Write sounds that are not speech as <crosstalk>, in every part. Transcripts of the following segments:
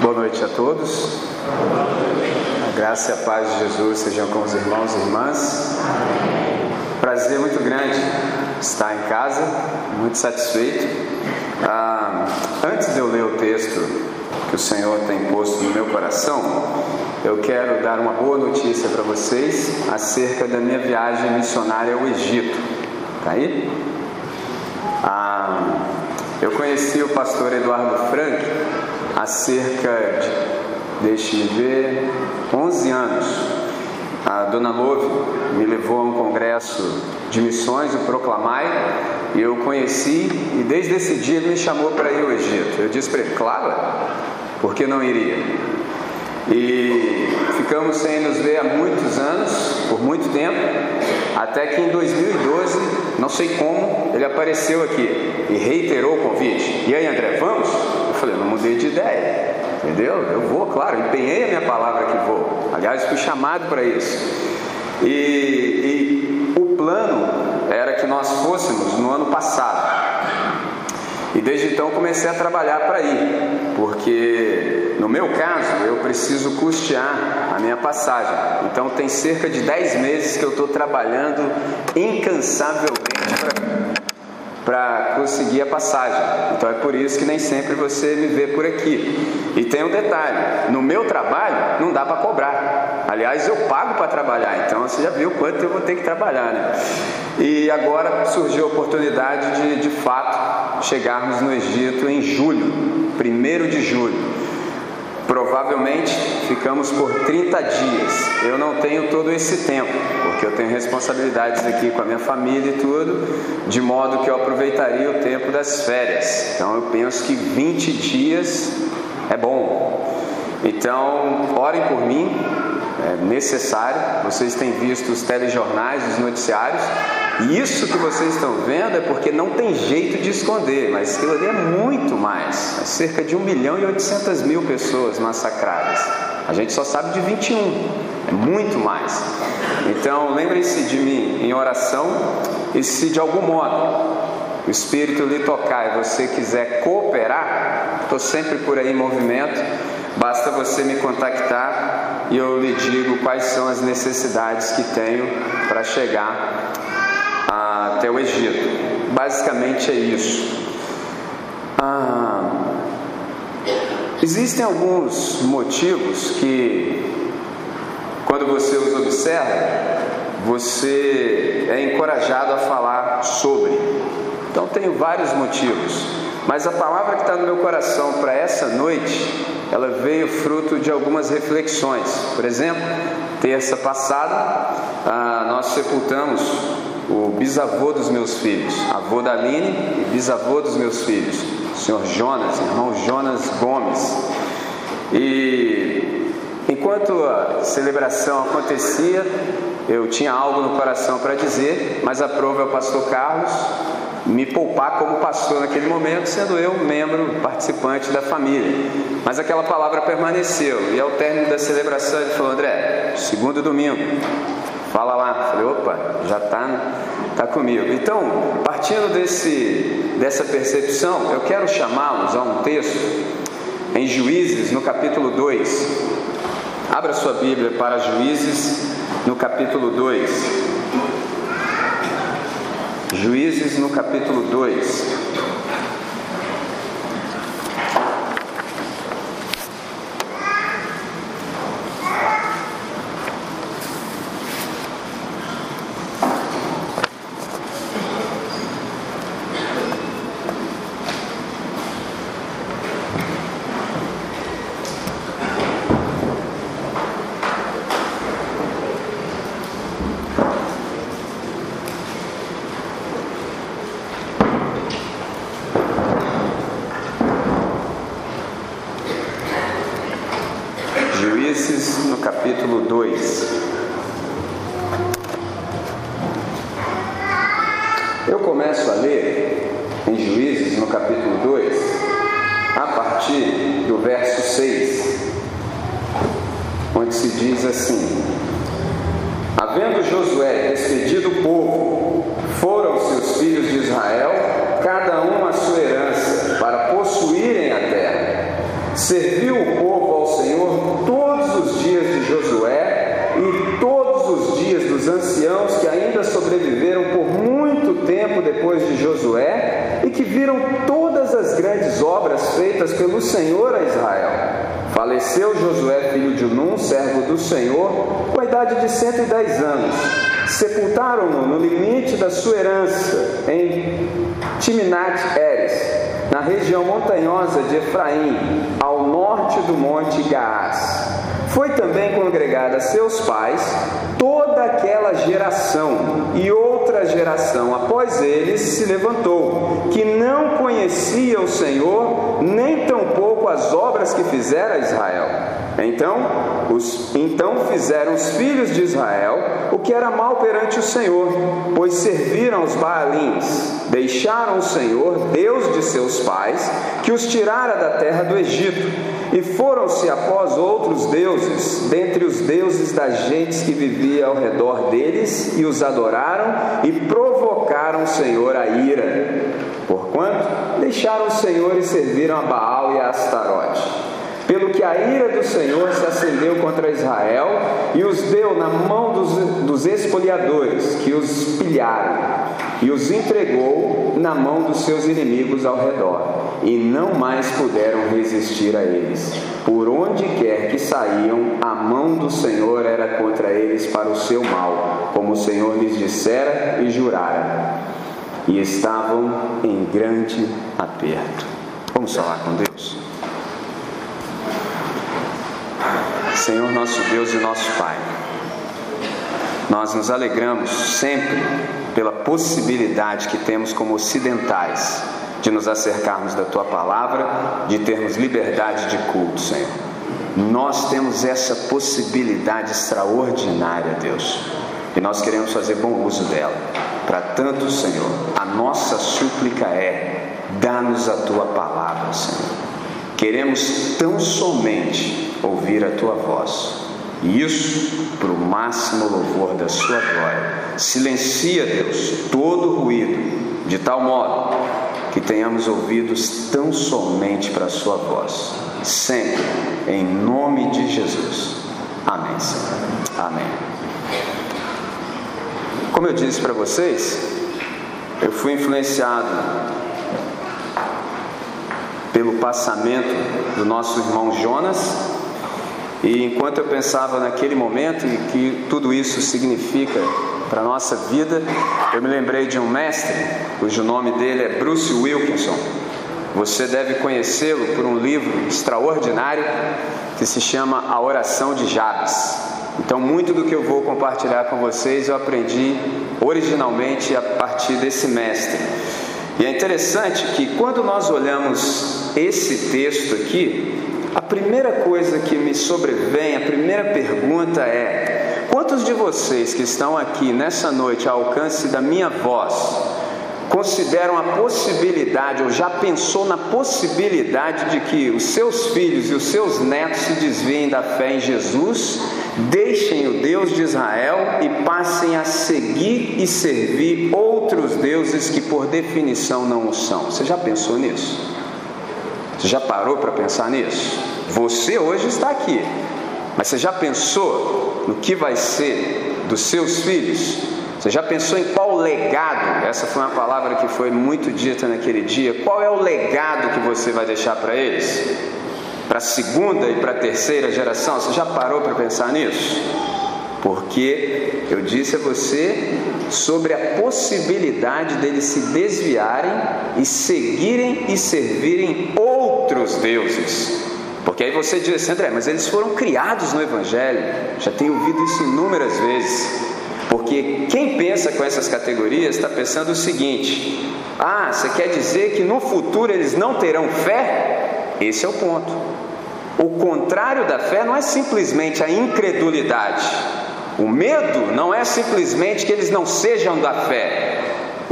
Boa noite a todos. A graça e a paz de Jesus sejam com os irmãos e irmãs. Prazer muito grande estar em casa, muito satisfeito. Ah, antes de eu ler o texto que o Senhor tem posto no meu coração, eu quero dar uma boa notícia para vocês acerca da minha viagem missionária ao Egito. Tá aí? Ah, eu conheci o pastor Eduardo Frank há cerca de, deixe-me ver, 11 anos. A dona Love me levou a um congresso de missões, o Proclamai, e eu conheci, e desde esse dia ele me chamou para ir ao Egito. Eu disse para ele, claro, por que não iria? E ficamos sem nos ver há muitos anos, por muito tempo, até que em 2012, não sei como, ele apareceu aqui e reiterou o convite. E aí, André, vamos? Falei, não mudei de ideia, entendeu? Eu vou, claro, empenhei a minha palavra que vou. Aliás, fui chamado para isso. E, e o plano era que nós fôssemos no ano passado. E desde então comecei a trabalhar para ir, porque no meu caso eu preciso custear a minha passagem. Então tem cerca de 10 meses que eu estou trabalhando incansavelmente para conseguir a passagem. Então é por isso que nem sempre você me vê por aqui. E tem um detalhe: no meu trabalho não dá para cobrar. Aliás, eu pago para trabalhar, então você já viu quanto eu vou ter que trabalhar, né? E agora surgiu a oportunidade de, de fato, chegarmos no Egito em julho, 1 de julho. Provavelmente ficamos por 30 dias. Eu não tenho todo esse tempo, porque eu tenho responsabilidades aqui com a minha família e tudo, de modo que eu aproveitaria o tempo das férias. Então eu penso que 20 dias é bom. Então, orem por mim, é necessário. Vocês têm visto os telejornais, os noticiários. E isso que vocês estão vendo é porque não tem jeito de esconder, mas aquilo ali é muito mais. É cerca de 1 milhão e 800 mil pessoas massacradas. A gente só sabe de 21, é muito mais. Então, lembrem-se de mim em oração e se de algum modo o Espírito lhe tocar e você quiser cooperar, estou sempre por aí em movimento, basta você me contactar e eu lhe digo quais são as necessidades que tenho para chegar até o Egito. Basicamente é isso. Ah, existem alguns motivos que, quando você os observa, você é encorajado a falar sobre. Então, tenho vários motivos, mas a palavra que está no meu coração para essa noite, ela veio fruto de algumas reflexões. Por exemplo, terça passada, ah, nós sepultamos o bisavô dos meus filhos, avô da Aline e bisavô dos meus filhos, o senhor Jonas, irmão Jonas Gomes. E enquanto a celebração acontecia, eu tinha algo no coração para dizer, mas aprove ao pastor Carlos me poupar como pastor naquele momento, sendo eu membro participante da família. Mas aquela palavra permaneceu, e ao término da celebração ele falou: André, segundo domingo, Fala lá. Falei, opa, já está tá comigo. Então, partindo desse, dessa percepção, eu quero chamá-los a um texto em Juízes, no capítulo 2. Abra sua Bíblia para Juízes, no capítulo 2. Juízes, no capítulo 2. Serviu o povo grandes obras feitas pelo Senhor a Israel. Faleceu Josué, filho de Num, servo do Senhor, com a idade de 110 anos. Sepultaram-no no limite da sua herança, em Timnat Eres, na região montanhosa de Efraim, ao norte do monte Gaás. Foi também congregada a seus pais toda aquela geração, e outra geração após eles se levantou, que não conhecia o Senhor, nem tampouco as obras que fizera Israel. Então, os, então fizeram os filhos de Israel o que era mal perante o Senhor, pois serviram os Baalins, deixaram o Senhor, Deus de seus pais, que os tirara da terra do Egito, e foram-se após outros deuses, dentre os deuses das gentes que vivia ao redor deles, e os adoraram e provocaram o Senhor a ira. Porquanto deixaram o Senhor e serviram a Baal e a Astarote pelo que a ira do Senhor se acendeu contra Israel e os deu na mão dos, dos espoliadores, que os pilharam, e os entregou na mão dos seus inimigos ao redor, e não mais puderam resistir a eles. Por onde quer que saíam, a mão do Senhor era contra eles para o seu mal, como o Senhor lhes dissera e jurara. E estavam em grande aperto. Vamos falar com Deus. Senhor nosso Deus e nosso Pai, nós nos alegramos sempre pela possibilidade que temos como ocidentais de nos acercarmos da Tua palavra, de termos liberdade de culto, Senhor. Nós temos essa possibilidade extraordinária, Deus, e nós queremos fazer bom uso dela. Para tanto, Senhor, a nossa súplica é: dá-nos a Tua palavra, Senhor. Queremos tão somente ouvir a tua voz. E isso para o máximo louvor da sua glória. Silencia, Deus, todo ruído, de tal modo que tenhamos ouvidos tão somente para a sua voz. Sempre, em nome de Jesus. Amém, Senhor. Amém. Como eu disse para vocês, eu fui influenciado pelo passamento do nosso irmão Jonas e enquanto eu pensava naquele momento e que tudo isso significa para a nossa vida, eu me lembrei de um mestre, cujo nome dele é Bruce Wilkinson. Você deve conhecê-lo por um livro extraordinário que se chama A Oração de Jabes. Então, muito do que eu vou compartilhar com vocês eu aprendi originalmente a partir desse mestre. E é interessante que quando nós olhamos esse texto aqui, a primeira coisa que me sobrevém, a primeira pergunta é: quantos de vocês que estão aqui nessa noite ao alcance da minha voz consideram a possibilidade ou já pensou na possibilidade de que os seus filhos e os seus netos se desviem da fé em Jesus, deixem o Deus de Israel e passem a seguir e servir outros deuses que por definição não o são? Você já pensou nisso? Você já parou para pensar nisso? Você hoje está aqui, mas você já pensou no que vai ser dos seus filhos? Você já pensou em qual legado? Essa foi uma palavra que foi muito dita naquele dia. Qual é o legado que você vai deixar para eles? Para a segunda e para a terceira geração? Você já parou para pensar nisso? Porque eu disse a você sobre a possibilidade deles se desviarem e seguirem e servirem outros deuses. Porque aí você diz assim, André, mas eles foram criados no Evangelho. Já tenho ouvido isso inúmeras vezes. Porque quem pensa com essas categorias está pensando o seguinte: ah, você quer dizer que no futuro eles não terão fé? Esse é o ponto. O contrário da fé não é simplesmente a incredulidade. O medo não é simplesmente que eles não sejam da fé.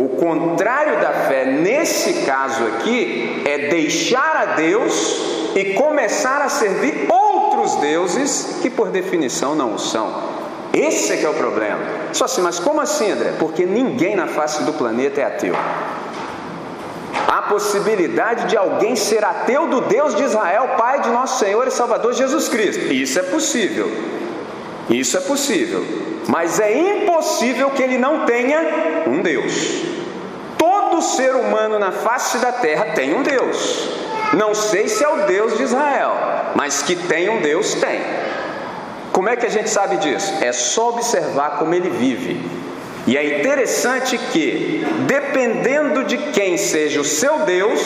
O contrário da fé, nesse caso aqui, é deixar a Deus e começar a servir outros deuses que por definição não o são. Esse é que é o problema. Só assim, mas como assim, André? Porque ninguém na face do planeta é ateu. Há possibilidade de alguém ser ateu do Deus de Israel, Pai de nosso Senhor e Salvador Jesus Cristo. Isso é possível. Isso é possível, mas é impossível que ele não tenha um Deus. Todo ser humano na face da terra tem um Deus. Não sei se é o Deus de Israel, mas que tem um Deus, tem. Como é que a gente sabe disso? É só observar como ele vive. E é interessante que, dependendo de quem seja o seu Deus,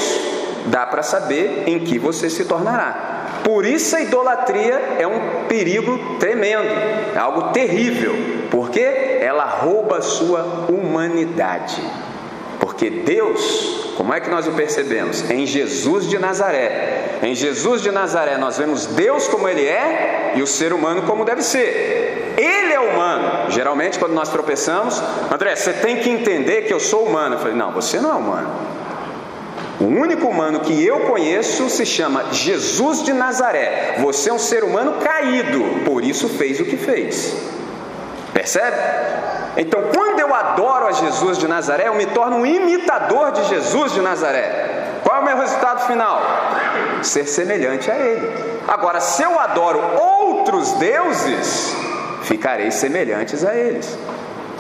dá para saber em que você se tornará. Por isso a idolatria é um perigo tremendo, é algo terrível, porque ela rouba a sua humanidade. Porque Deus, como é que nós o percebemos? Em Jesus de Nazaré. Em Jesus de Nazaré nós vemos Deus como ele é e o ser humano como deve ser. Ele é humano. Geralmente quando nós tropeçamos, André, você tem que entender que eu sou humano. Eu falei, não, você não é humano. O único humano que eu conheço se chama Jesus de Nazaré. Você é um ser humano caído, por isso fez o que fez. Percebe? Então, quando eu adoro a Jesus de Nazaré, eu me torno um imitador de Jesus de Nazaré. Qual é o meu resultado final? Ser semelhante a Ele. Agora, se eu adoro outros deuses, ficarei semelhantes a eles.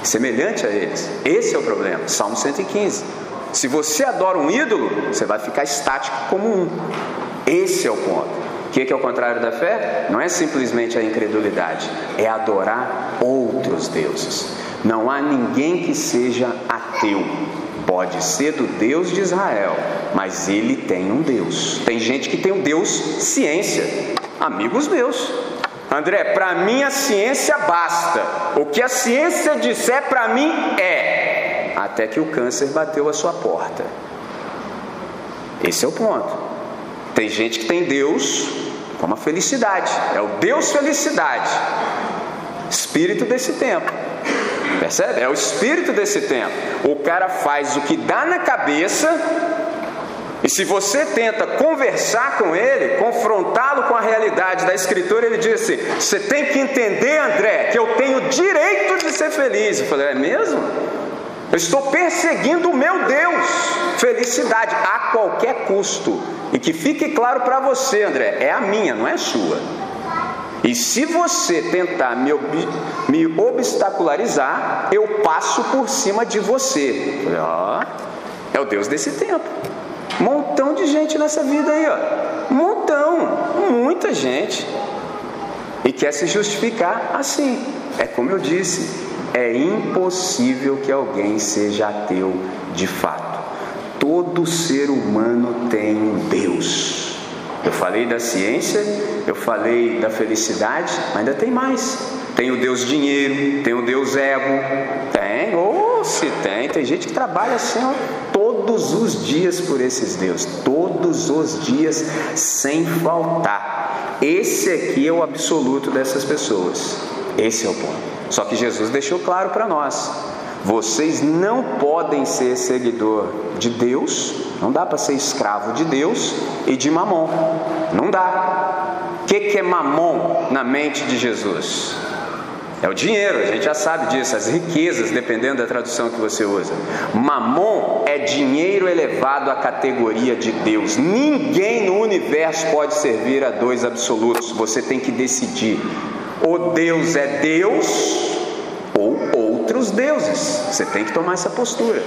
Semelhante a eles. Esse é o problema. Salmo 115. Se você adora um ídolo, você vai ficar estático como um. Esse é o ponto. O que é o contrário da fé? Não é simplesmente a incredulidade, é adorar outros deuses. Não há ninguém que seja ateu. Pode ser do Deus de Israel, mas ele tem um Deus. Tem gente que tem um Deus ciência, amigos meus. André, para mim a ciência basta. O que a ciência disser para mim é até que o câncer bateu a sua porta. Esse é o ponto. Tem gente que tem Deus como a felicidade, é o Deus felicidade, espírito desse tempo. Percebe? É o espírito desse tempo. O cara faz o que dá na cabeça, e se você tenta conversar com ele, confrontá-lo com a realidade da Escritura, ele diz assim: Você tem que entender, André, que eu tenho direito de ser feliz. Eu falei: É mesmo? Eu estou perseguindo o meu Deus, felicidade a qualquer custo. E que fique claro para você, André, é a minha, não é a sua. E se você tentar me, ob me obstacularizar, eu passo por cima de você. Ó, é o Deus desse tempo. Montão de gente nessa vida aí, ó. Montão, muita gente. E quer se justificar assim. É como eu disse, é impossível que alguém seja ateu de fato. Todo ser humano tem um Deus. Eu falei da ciência, eu falei da felicidade, mas ainda tem mais. Tem o Deus dinheiro, tem o Deus ego, tem, ou oh, se tem, tem gente que trabalha assim ó, todos os dias por esses deuses, todos os dias sem faltar. Esse aqui é o absoluto dessas pessoas. Esse é o ponto. Só que Jesus deixou claro para nós: vocês não podem ser seguidor de Deus, não dá para ser escravo de Deus e de Mamon. Não dá. O que, que é Mamon na mente de Jesus? É o dinheiro, a gente já sabe disso, as riquezas, dependendo da tradução que você usa. Mamon é dinheiro elevado à categoria de Deus. Ninguém no universo pode servir a dois absolutos. Você tem que decidir ou Deus é Deus ou outros deuses. Você tem que tomar essa postura.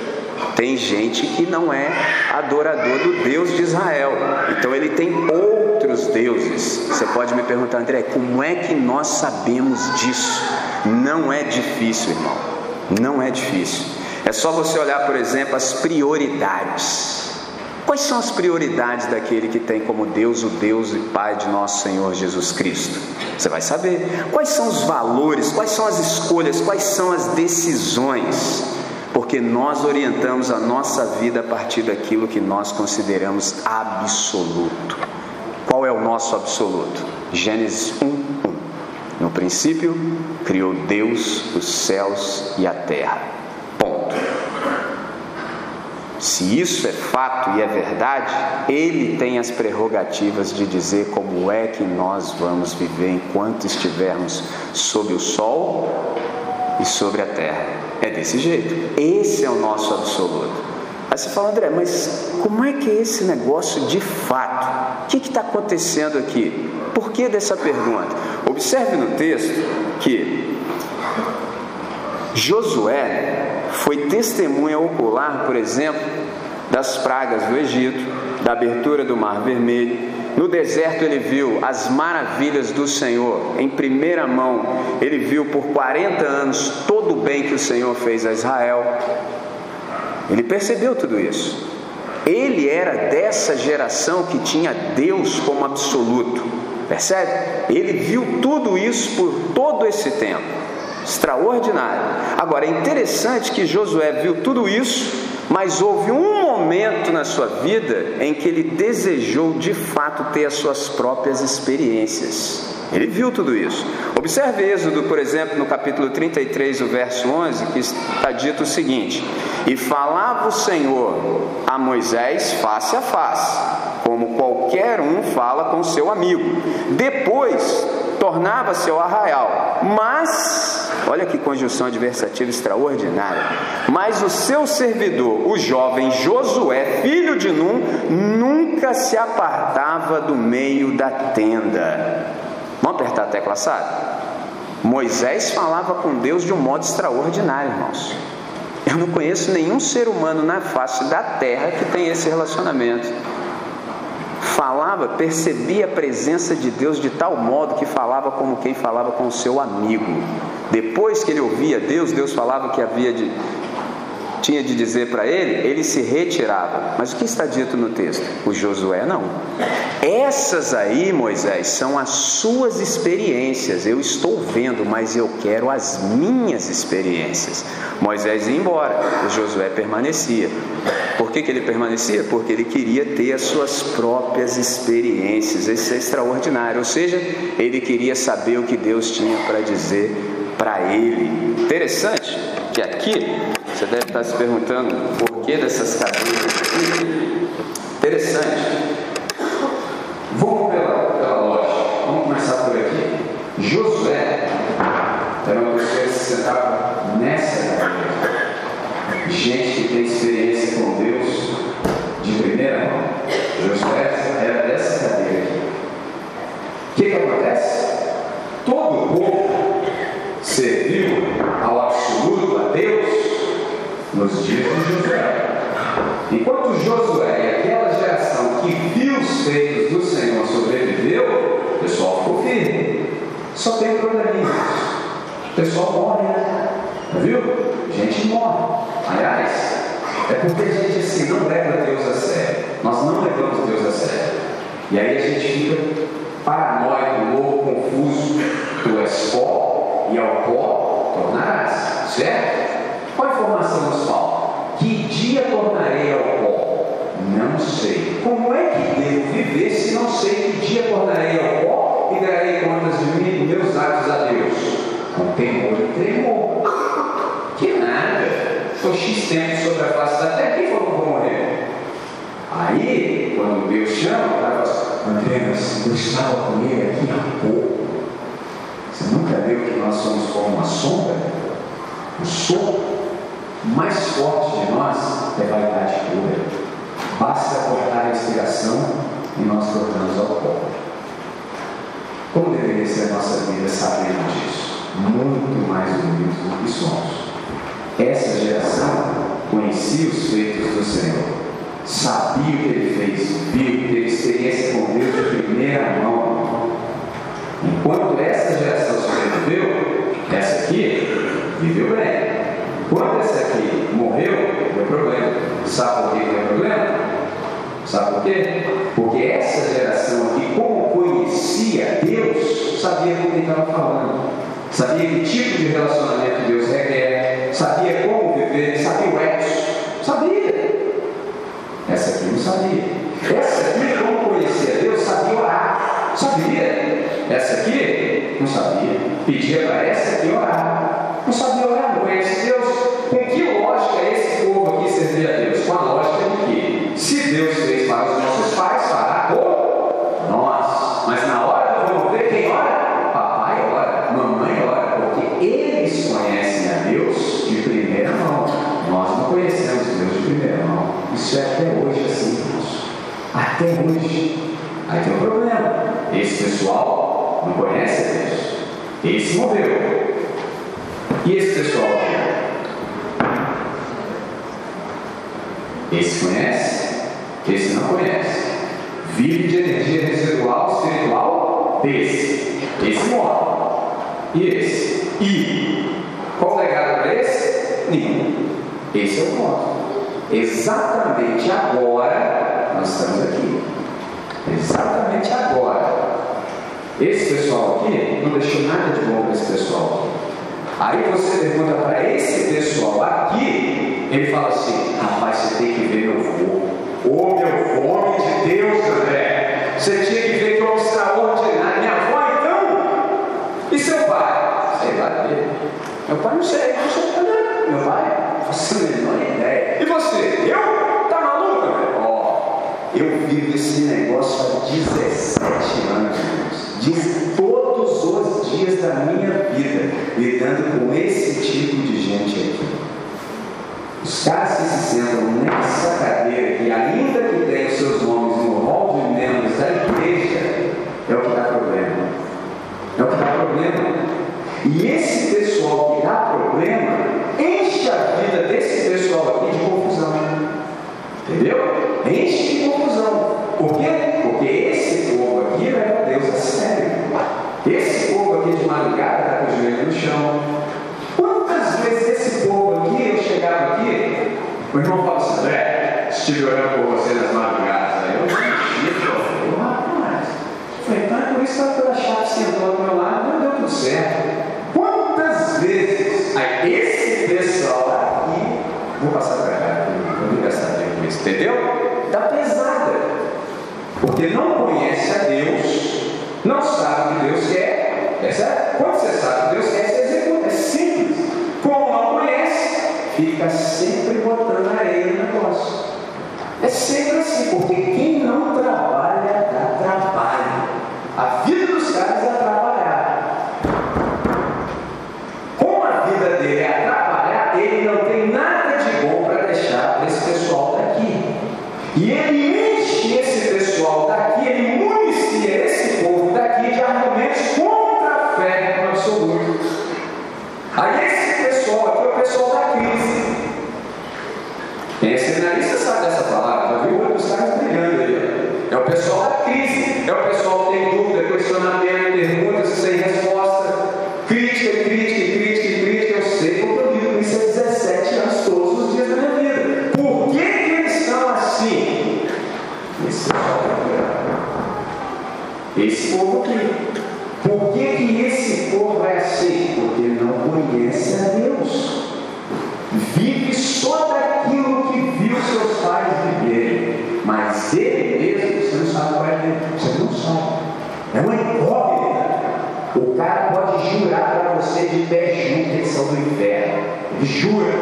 Tem gente que não é adorador do Deus de Israel, então ele tem outros deuses. Você pode me perguntar, André, como é que nós sabemos disso? Não é difícil, irmão. Não é difícil. É só você olhar, por exemplo, as prioridades. Quais são as prioridades daquele que tem como Deus o Deus e Pai de nosso Senhor Jesus Cristo? Você vai saber. Quais são os valores, quais são as escolhas, quais são as decisões? Porque nós orientamos a nossa vida a partir daquilo que nós consideramos absoluto. Qual é o nosso absoluto? Gênesis 1, 1. No princípio, criou Deus os céus e a terra. Se isso é fato e é verdade, ele tem as prerrogativas de dizer como é que nós vamos viver enquanto estivermos sob o sol e sobre a terra. É desse jeito. Esse é o nosso absoluto. Aí você fala, André, mas como é que é esse negócio de fato? O que está acontecendo aqui? Por que dessa pergunta? Observe no texto que Josué foi testemunha ocular, por exemplo, das pragas do Egito, da abertura do Mar Vermelho. No deserto ele viu as maravilhas do Senhor em primeira mão. Ele viu por 40 anos todo o bem que o Senhor fez a Israel. Ele percebeu tudo isso. Ele era dessa geração que tinha Deus como absoluto. Percebe? Ele viu tudo isso por todo esse tempo. Extraordinário. Agora é interessante que Josué viu tudo isso, mas houve um momento na sua vida em que ele desejou de fato ter as suas próprias experiências. Ele viu tudo isso. Observe Êxodo, por exemplo, no capítulo 33, o verso 11, que está dito o seguinte: E falava o Senhor a Moisés face a face, como qualquer um fala com seu amigo. Depois tornava-se ao arraial, mas, olha que conjunção adversativa extraordinária, mas o seu servidor, o jovem Josué, filho de Num, nunca se apartava do meio da tenda. Vamos apertar a tecla SAD? Moisés falava com Deus de um modo extraordinário, irmãos. Eu não conheço nenhum ser humano na face da terra que tem esse relacionamento. Falava, percebia a presença de Deus de tal modo que falava como quem falava com o seu amigo. Depois que ele ouvia Deus, Deus falava que havia de tinha de dizer para ele, ele se retirava. Mas o que está dito no texto? O Josué não. Essas aí, Moisés, são as suas experiências. Eu estou vendo, mas eu quero as minhas experiências. Moisés ia embora, o Josué permanecia. Por que, que ele permanecia? Porque ele queria ter as suas próprias experiências. Isso é extraordinário. Ou seja, ele queria saber o que Deus tinha para dizer para ele. Interessante que aqui você deve estar se perguntando por que dessas cadeiras aqui. Interessante. Vamos pela, pela lógica. Vamos começar por aqui. Josué era uma pessoa que se sentava nessa cadeira. Gente que tem experiência com Deus de primeira mão. Josué era dessa cadeira aqui. O que, que acontece? Todo o povo serviu ao absoluto a Deus nos dias de Josué. Enquanto Josué e aquela geração que viu os feitos do Senhor sobreviveu, o pessoal ficou firme. Só tem probleminha. O pessoal morre, né? Viu? Gente morre. Aliás, é porque a gente assim não leva Deus a sério. Nós não levamos Deus a sério. E aí a gente fica paranoico, louco, confuso. Tu és pó e ao pó tornarás. Certo? Qual a informação nos falta? Que dia tornarei ao pó? Não sei. Como é que devo viver se não sei que dia tornarei ao pó e darei contas de mim, meus atos a Deus? Com temor e tremor. Que nada. Estou X tempo sobre a face da terra. Quem falou que vou morrer? Aí, quando Deus chama, cara fala assim, André, eu estava com ele aqui há pouco. Você nunca viu que nós somos como uma sombra? O sopro mais forte de nós é vaidade pura. Basta cortar a inspiração e nós tornamos ao pó. Como deveria ser a nossa vida sabendo disso? Muito mais humildes do que somos. Essa geração conhecia os feitos do Senhor, sabia o que ele fez, viu, teve experiência com Deus de primeira mão. Enquanto essa geração sobreviveu, essa aqui viveu bem. Quando esse aqui morreu, deu problema. Sabe por que deu problema? Sabe por quê? Porque essa geração aqui, como conhecia Deus, sabia com quem estava falando. Sabia que tipo de relacionamento Deus requer. Sabia como viver. Sabia o etos. Sabia. Essa aqui não sabia. Essa aqui, como conhecia Deus, sabia orar. Sabia. Essa aqui não sabia. Pedia para essa aqui orar. Não sabia orar, não conhece Deus. Esse pessoal não conhece a Deus. Esse morreu. E esse pessoal Esse conhece, esse não conhece. Vive de energia residual espiritual desse. Esse morre. E esse? E qual legado para esse? Nenhum. Esse é o ponto. Exatamente agora nós estamos aqui. Exatamente agora. Esse pessoal aqui não deixou nada de bom para esse pessoal. Aí você pergunta para esse pessoal aqui, ele fala assim: rapaz, você tem que ver meu fogo. Ô meu fome de Deus, André. Você tinha que ver que é extraordinário. Minha avó, então? E seu pai? Sei lá. Meu pai não sei, não sei nada. Meu pai? Faço a menor ideia. E você? Eu? Tá maluco? Ó, eu vivo esse negócio há 17 anos, Diz todos os dias da minha vida lidando com esse tipo de gente aqui. Os caras que se sentam nessa cadeira que ainda que os seus nomes no rol de membros da igreja, é o que dá problema. É o que dá problema. E esse pessoal que dá problema enche a vida desse pessoal aqui de confusão. Entendeu? Enche de confusão. Por quê? Porque esse povo aqui leva Deus a sério. Esse povo aqui de madrugada está com o joelho no chão. Quantas vezes esse povo aqui, eu chegava aqui, o irmão fala assim, André, estive orando por você nas madrugadas. Aí eu mexi, eu rapaz. Falei, então é por isso que a chave sentou ao meu lado, não deu tudo certo. Quantas vezes aí esse pessoal aqui, vou passar para cá, vou me gastar tempo com isso, entendeu? Está pesada. Porque não conhece a Deus, não sabe o que Deus quer. É? Quando você sabe que Deus quer, esse povo aqui. Por que, que esse povo é assim? Porque não conhece a Deus. Vive só daquilo que viu seus pais viverem. Mas ele mesmo, você não sabe qual é. Você não sabe. É uma incógnita. O cara pode jurar para você de pé junto que eles são do inferno. Ele jura.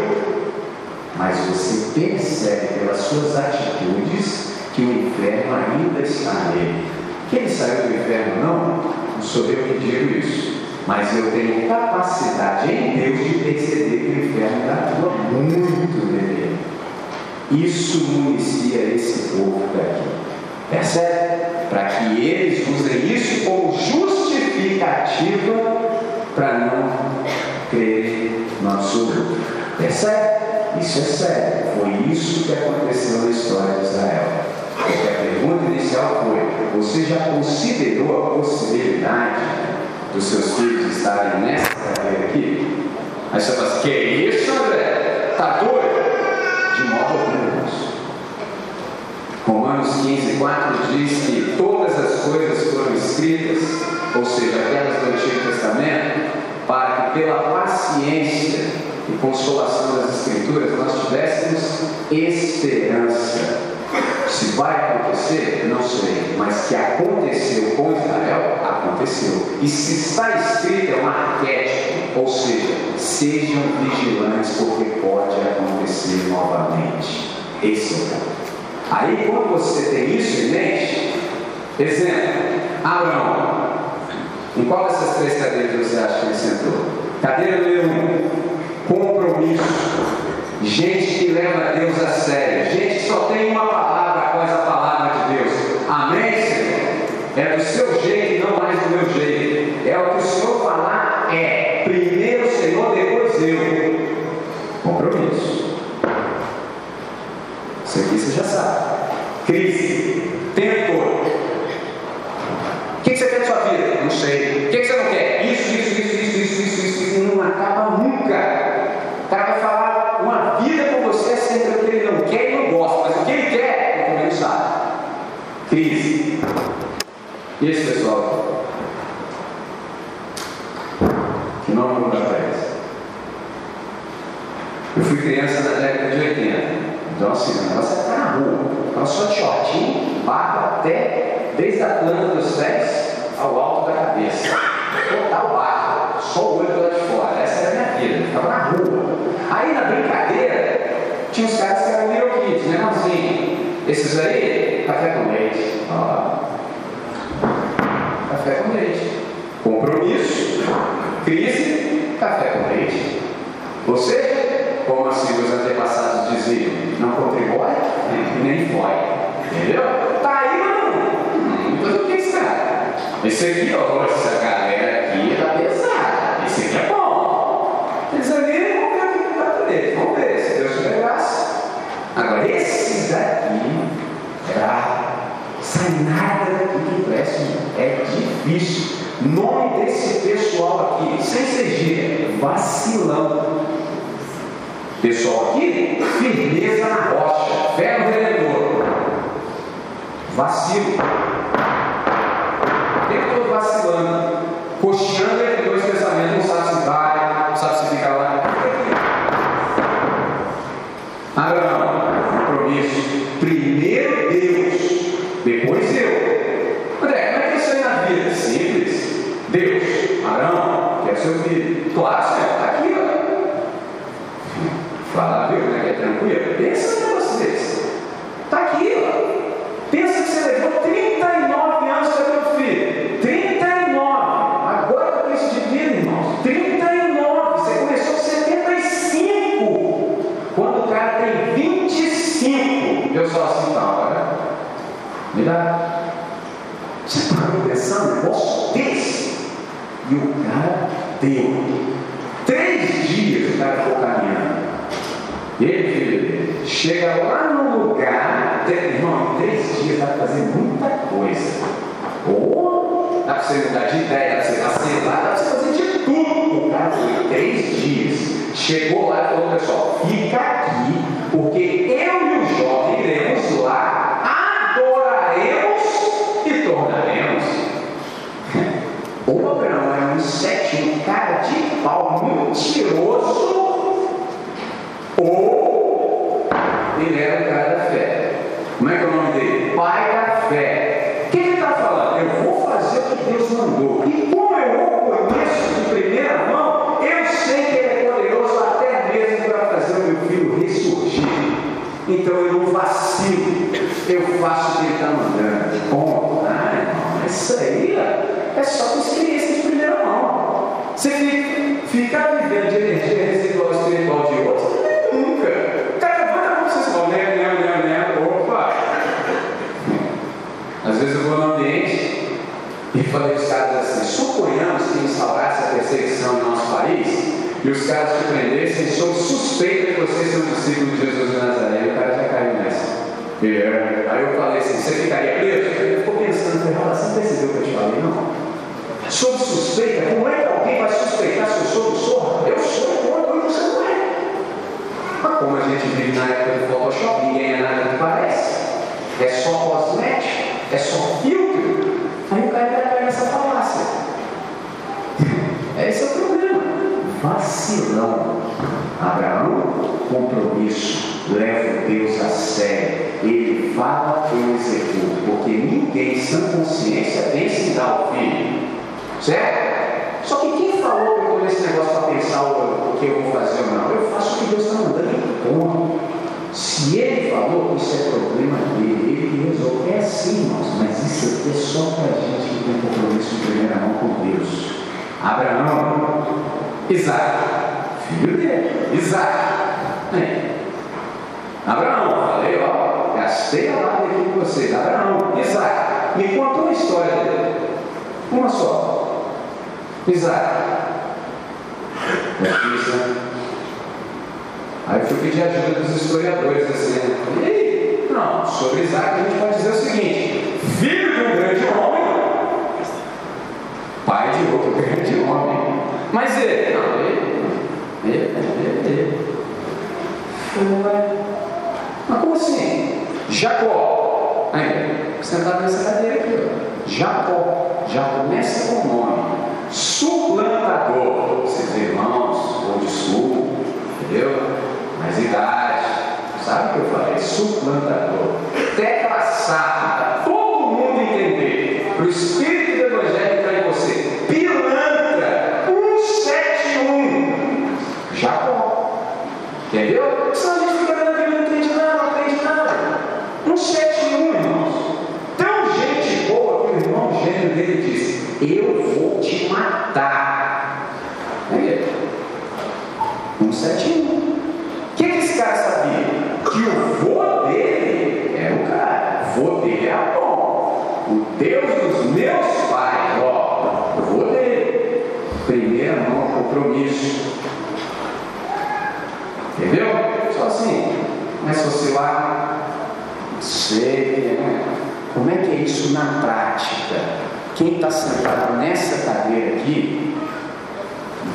Mas você percebe pelas suas atitudes que o inferno ainda está nele. Que ele saiu do inferno, não? Não sou eu que digo isso. Mas eu tenho capacidade em Deus de perceber que o inferno atua muito nele. Isso municia esse povo daqui. Percebe? Para que eles usem isso como justificativa para não crer no absoluto. Percebe? Isso é sério. Foi isso que aconteceu na história de Israel. Porque a pergunta inicial foi: você já considerou a possibilidade dos seus filhos estarem nessa cadeira aqui? Aí você fala assim: que isso, André? Está doido? De modo algum. Romanos 15, 4 diz que todas as coisas foram escritas, ou seja, aquelas do Antigo Testamento, para que pela paciência e consolação das Escrituras nós tivéssemos esperança. Se vai acontecer, não sei, mas que aconteceu com Israel, aconteceu. E se está escrito, é um arquétipo, ou seja, sejam vigilantes, porque pode acontecer novamente. Esse é o ponto. Aí, quando você tem isso em mente, exemplo, Abraão, em qual dessas três cadeiras você acha que ele sentou? Cadeira número um, compromisso. Gente todo vacilando, coxeando entre dois pensamentos, não sabe se vai, não sabe se fica lá. Abraão, compromisso. Primeiro Deus, depois eu. André, como é que é isso aí na vida? Simples. Deus, Abraão, quer seu filho. Claro, senhor, está aqui, ó. Fala, viu, né? Que é tranquilo. Pensa no negócio desse. Está aqui, ó. Pensa que você levou 39 anos para ter um filho. 39. Agora com isso de vida, irmãos. 39. Você começou com 75. Quando o cara tem 25. Deus fala assim, não, agora. Me dá. Você está pensando um negócio desse? E o cara deu. Três dias o cara ficou caminhando. Ele, filho, chega lá no lugar, irmão, em três dias vai fazer muita coisa. Você mudar de ideia, você vacilar, dá para você fazer de tudo. O cara foi três dias. Chegou lá e falou, pessoal, fica vezes eu vou no ambiente e falei os caras assim, suponhamos que instaurasse a perseguição no nosso país e os caras te prendessem sob suspeita de você ser um discípulo de Jesus de Nazaré, e o cara já caiu nessa. Yeah. Aí eu falei assim, você ficaria preso? Ele ficou pensando, falei, você não percebeu o que eu te falei, não? Sob suspeita, como é que alguém vai suspeitar se eu sou do sorro? Eu sou, quando você não é. Mas como a gente vive na época do Photoshop, ninguém é nada que parece. É só cosmético, é só filtro. Aí o cara vai cair nessa falácia. <laughs> Esse é o problema. Vacilão. Abraão, compromisso. Leva Deus a sério. Ele fala, eu executo. Porque ninguém, sem consciência, pensa em dar o filho. Certo? Só que quem falou que eu nesse negócio para pensar o, que eu vou fazer ou não? Eu faço o que Deus está mandando ponto. Se ele falou, isso é problema dele, ele resolve. É assim, irmãos, mas isso é só para a gente que tem compromisso de primeira mão com Deus. Abraão, Isaac, filho dele, Isaac. É. Abraão, falei, ó, gastei a lábia aqui com vocês. Abraão, Isaac, me conta uma história dele. Uma só. Isaac. Né? Aí fui pedir ajuda dos historiadores assim? E aí? Não, sobre Isaac a gente pode dizer o seguinte: filho de um grande homem, pai de outro <laughs> grande homem. Mas ele, não, ele, ele, ele, ele. Mas como assim? Jacó. Aí, sentado nessa cadeira aqui, ó. Jacó. Já começa com o nome. Suplantador. Seus irmãos, ou de sul, entendeu? Mais idade. Sabe o que eu falei? Suplantador. Tecla SAP, para todo mundo entender. Para o Espírito do Evangelho entrar em você. Pilantra 171. Jacó. Entendeu? Senão a gente fica vendo aquilo não entende nada, não entende nada. 171, irmãos. Tão gente boa que o irmão gênero dele disse: Eu vou te matar. Aí, 171. O que, que esse cara sabia? Que o vô dele é o cara. O vô dele é Amon. O Deus dos meus pais, ó. O vô dele. Primeira mão, compromisso. Entendeu? Só assim. Mas se você lá, sei, né? Como é que é isso na prática? Quem está sentado nessa cadeira aqui,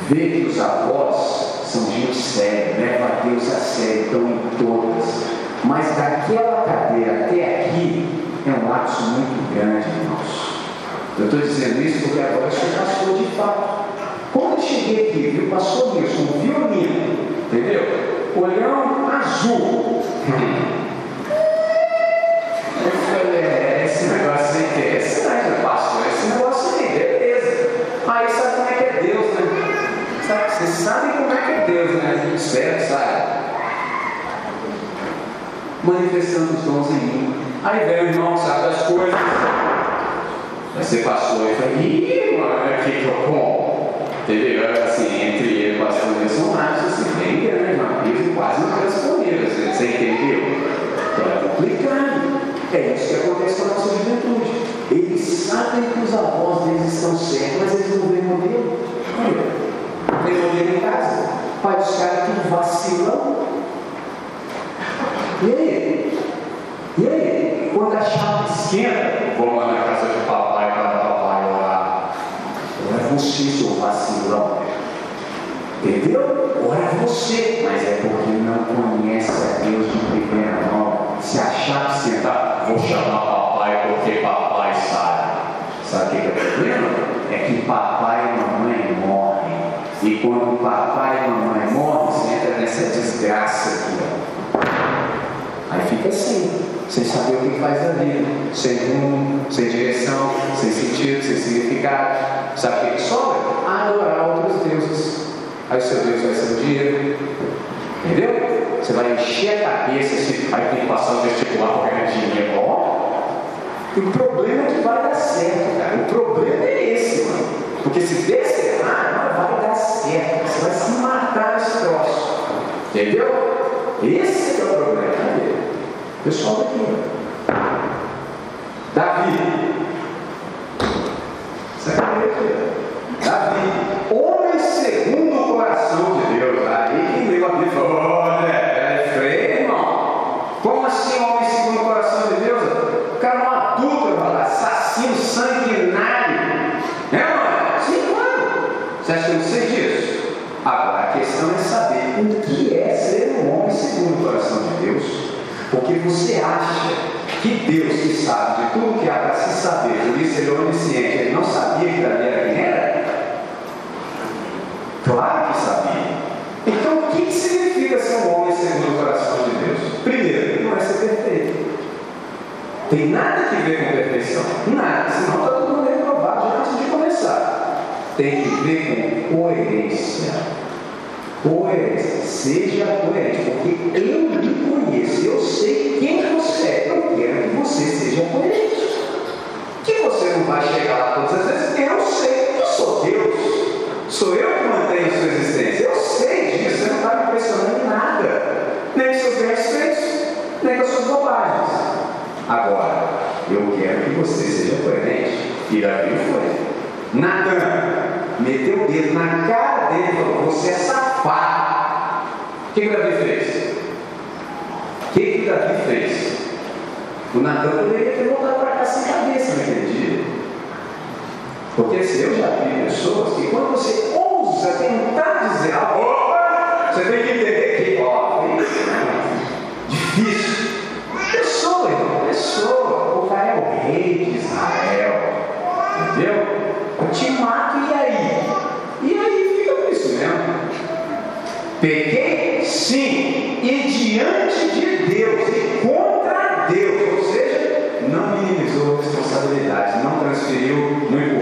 vê que os avós são gente séria, leva Deus a sério, estão em todas. Mas daquela cadeira até aqui é um lapso muito grande, irmãos. Eu estou dizendo isso porque agora eu sou pastor de fato. Quando eu cheguei aqui, viu o pastor Wilson, um violino, entendeu? Olhão azul. Eu falei, é, esse negócio aí que é esse, né, pastor? Esse negócio aí, beleza. Aí sabe como é que é Deus, né? Sabe, vocês sabem como é que é Deus, né? Espero, sabe? Manifestando os dons em mim. Aí vem o irmão que sabe das coisas. Aí você passou e falou, ih, mano, o que que eu como? Entendeu? Assim, entre ele e são laços assim, bem grandes, mas quase não transponíveis. Você entendeu? Então é complicado. É isso que acontece com a nossa juventude. Eles sabem que os avós deles estão certos, mas eles não veem modelo. Olha, tem modelo em casa. Pai dos caras tudo vacilão. E aí? Quando a chave esquenta, vamos lá na casa de papai para papai orar. Ora você, seu vacilão. Entendeu? Ora você. Mas é porque não conhece a Deus de primeira mão. Se a chave sentar, vou chamar papai porque papai sabe. Sabe o que é o problema? É que papai e mamãe morrem. E quando papai e mamãe morrem, você entra nessa desgraça aqui. Aí fica assim, sem saber o que faz da vida, sem rumo, sem direção, sem sentido, sem significado. Sabe o que, sobra? Adorar outros deuses. Aí o seu Deus vai ser o dinheiro. Entendeu? Você vai encher a cabeça, assim, aí tem que passar o vestibular para ganhar dinheiro. Ó. O problema é que vai dar certo, cara. O problema é esse, mano. Porque se errado, não vai dar certo. Você vai se matar nesse troço. Entendeu? Esse é o problema dele. Pessoal daqui, ó. Davi. Sabe aqui, Davi. Homem segundo o coração de Deus. Aí quem leu a Bíblia falou, olha, é freio, irmão. Como assim homem segundo o coração de Deus? O cara é um adúltero, assassino, sanguinário. É, mano? Sim, claro. Você acha que eu não sei disso? Agora, a questão é saber o que é ser um homem segundo o coração de Deus. Porque você acha que Deus, que sabe de tudo que há para se saber, por isso ele é onisciente, ele não sabia que Davi era quem era? Claro que sabia. Então, o que significa ser um homem segundo o coração de Deus? Primeiro, não é ser perfeito. Tem nada a ver com perfeição. Nada, senão está todo mundo reprovado já antes de começar. Tem que ver com coerência. Coerência. Seja coerente, porque eu me conheço, eu sei quem você é. Eu quero que você seja coerente. Que você não vai chegar lá todas as vezes. Eu sei, eu sou Deus. Sou eu que mantenho sua existência. Eu sei disso, você não está me impressionando em nada. Nem com seus feitos, nem com as suas bobagens. Agora, eu quero que você seja coerente. E Davi foi. Natan meteu o dedo na cara dele e falou: Você é safado. O que, que Davi fez? O que, que Davi fez? O Natan poderia ter voltado para cá sem cabeça naquele dia. Porque se eu já vi pessoas que quando você ousa tentar dizer algo, opa, você tem que entender que, ó, difícil. Pessoa, irmão, pessoa. O cara é o rei de Israel. Entendeu? Eu te mato e aí? E aí fica por isso mesmo. Peguei? Sim. E diante de Deus e contra Deus. Ou seja, não minimizou responsabilidade, não transferiu, não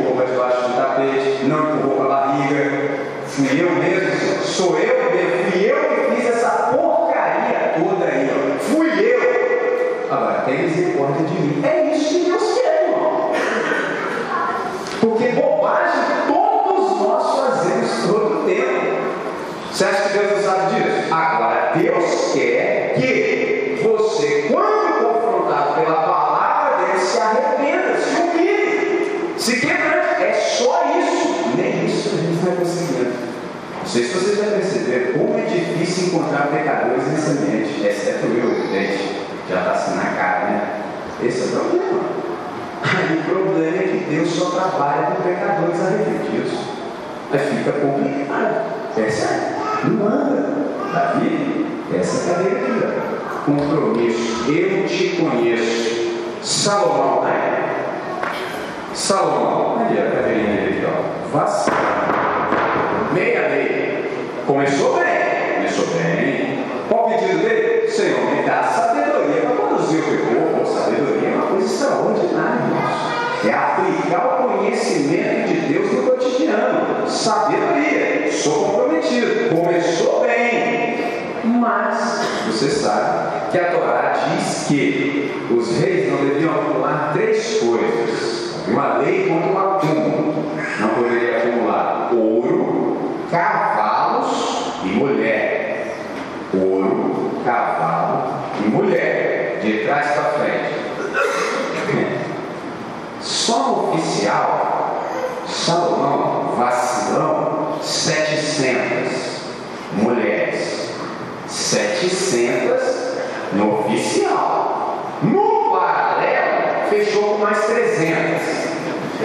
Você acha que Deus não sabe disso? Agora, Deus quer que você, quando confrontado pela palavra dele, se arrependa, se humilhe, se quebrante. É só isso. Nem isso a gente vai conseguindo. Não sei se vocês já perceberam como é difícil encontrar pecadores nesse ambiente, exceto eu, gente. Já está assim na cara, né? Esse é o problema. Aí <laughs> o problema é que Deus só trabalha com pecadores arrependidos. Aí fica complicado. Percebe? Não anda. Davi, essa cadeira. Compromisso. Eu te conheço. Salomão, né? Salomão, ali a cadeirinha dele ó. Vacina. Meia lei. Começou bem. Começou bem. Qual o pedido dele? Senhor, me dá sabedoria para conduzir o meu povo. Sabedoria é uma coisa extraordinária, irmãos. É aplicar o conhecimento de Deus no cotidiano. Sabedoria. Sou comprometido. Começou bem. Mas você sabe que a Torá diz que os reis não deviam acumular três coisas. Uma lei contra o acúmulo. Não poderia acumular ouro, cavalos e mulher. Ouro, cavalo e mulher. De trás para frente. Só oficial, Salomão, vacilão, 700 mulheres. 700 no oficial. No paralelo, fechou com mais 300.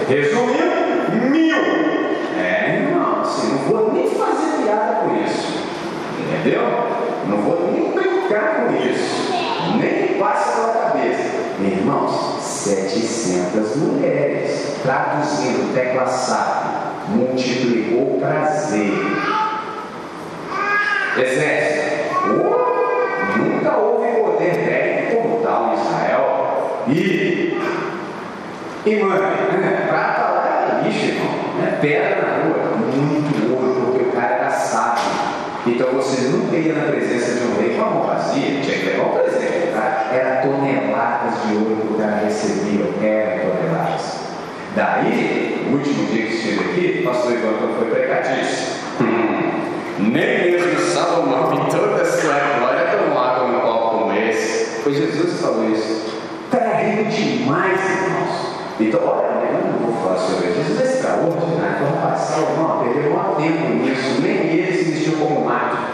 Resumindo, mil. É, irmão, assim, não vou nem fazer piada com isso. Entendeu? Não vou nem brincar com isso. Nem passa pela cabeça. Irmãos, 700 mulheres. Traduzindo, tecla SAP, multiplicou prazer. Exército, oh, nunca houve poder bélico como tal em Israel. E, e mãe, né, prata lá era lixo, irmão. Né, pedra na rua, muito ouro, porque o cara era sábio. Então você nunca ia na presença de um tinha que levar um presente. Tá? Era toneladas de ouro que o cara recebia, era toneladas. Daí, o último dia que estive aqui, o pastor Ivan, quando foi pregar, disse: hum, Nem mesmo Salomão, em toda a sua glória, tomou água no copo como esse. Foi Jesus que falou isso. Terrível demais, irmãos. Então, olha, né, eu não vou falar sobre isso. Jesus é extraordinário. Então, rapaz, Salomão perdeu um tempo nisso. Nem ele se vestiu como mato.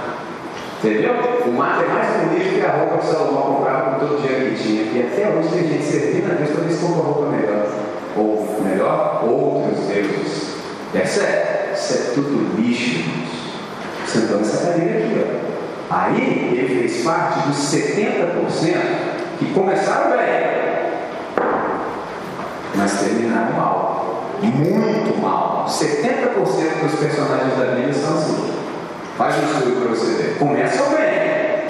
Entendeu? O mato é mais bonito que a roupa que Salomão comprava com todo o dinheiro que tinha. E até hoje tem gente servindo a Deus para ver se compra roupa melhor. Ou melhor, outros deuses. Percebe? Isso é tudo lixo, irmãos. Sentou nessa cadeira aqui, ó. Aí ele fez parte dos 70% que começaram bem, mas terminaram mal. Muito mal. 70% dos personagens da Bíblia são assim. Faz um estudo para você ver. Começam bem,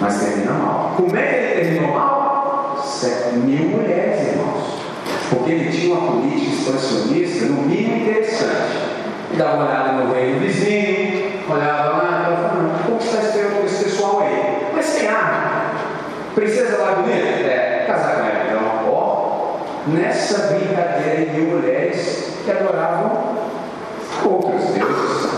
mas terminam mal. Como é que ele terminou mal? Sete mil mulheres, irmãos. Porque ele tinha uma política expansionista, no mínimo interessante. Dava uma olhada no reino vizinho, olhava lá, e falava, como está esse pessoal aí? Mas sem arma. Princesa lá bonita? É, casar com ela. Então, ó, nessa brincadeira de mulheres que adoravam outros deuses.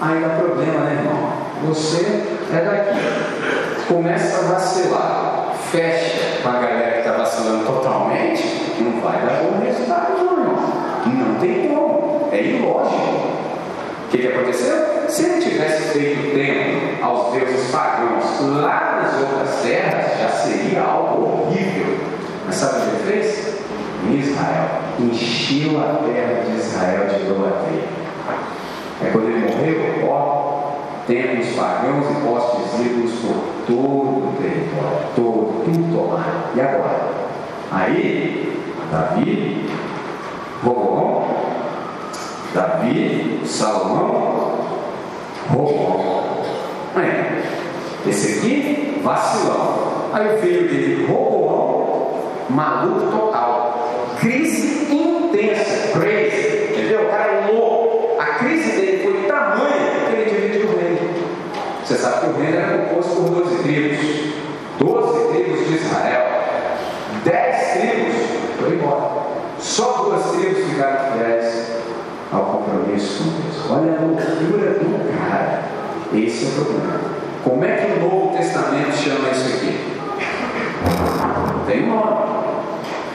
Aí dá problema, né, irmão? Você é daqui, começa a vacilar, fecha com a galera que está vacilando totalmente, não vai dar bom resultado, não, irmão. Não tem como, é ilógico. O que, que aconteceu? se ele tivesse feito tempo aos deuses pagãos lá nas outras terras, já seria algo horrível. Mas sabe o que ele fez? Em Israel, encheu a terra de Israel de idolatria. É quando ele morreu, ó, temos pagãos e postes ídolos por todo o território, todo, tudo tomado. E agora? Aí, Davi, Roboão, Davi, Salomão, Roboão. É. Esse aqui, vacilão. Aí o filho dele, Roboão, maluco total. Crise intensa, crazy. Entendeu? O cara Você sabe que o reino era composto por 12 tribos. 12 tribos de Israel. 10 tribos foram embora. Só duas tribos ficaram fiéis ao compromisso com Deus. Olha a loucura do cara. Esse é o problema. Como é que o Novo Testamento chama isso aqui? Tem um nome.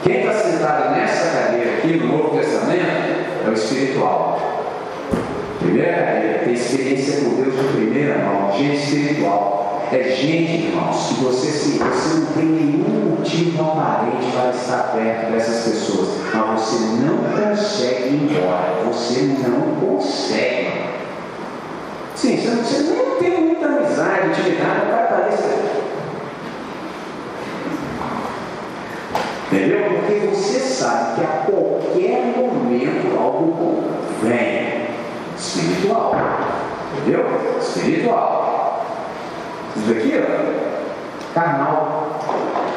Quem está sentado nessa cadeira aqui no Novo Testamento é o espiritual. Primeira cadeira, tem experiência com Deus de primeira mão, gente espiritual. É gente, irmãos, que você, se, você não tem nenhum motivo aparente para estar perto dessas pessoas, mas você não consegue ir embora, você não consegue. Sim, você não tem muita amizade, intimidade, o cara parece. Entendeu? Porque você sabe que a qualquer momento algo vem. Espiritual. Entendeu? Espiritual. Isso aqui, ó. Carnal.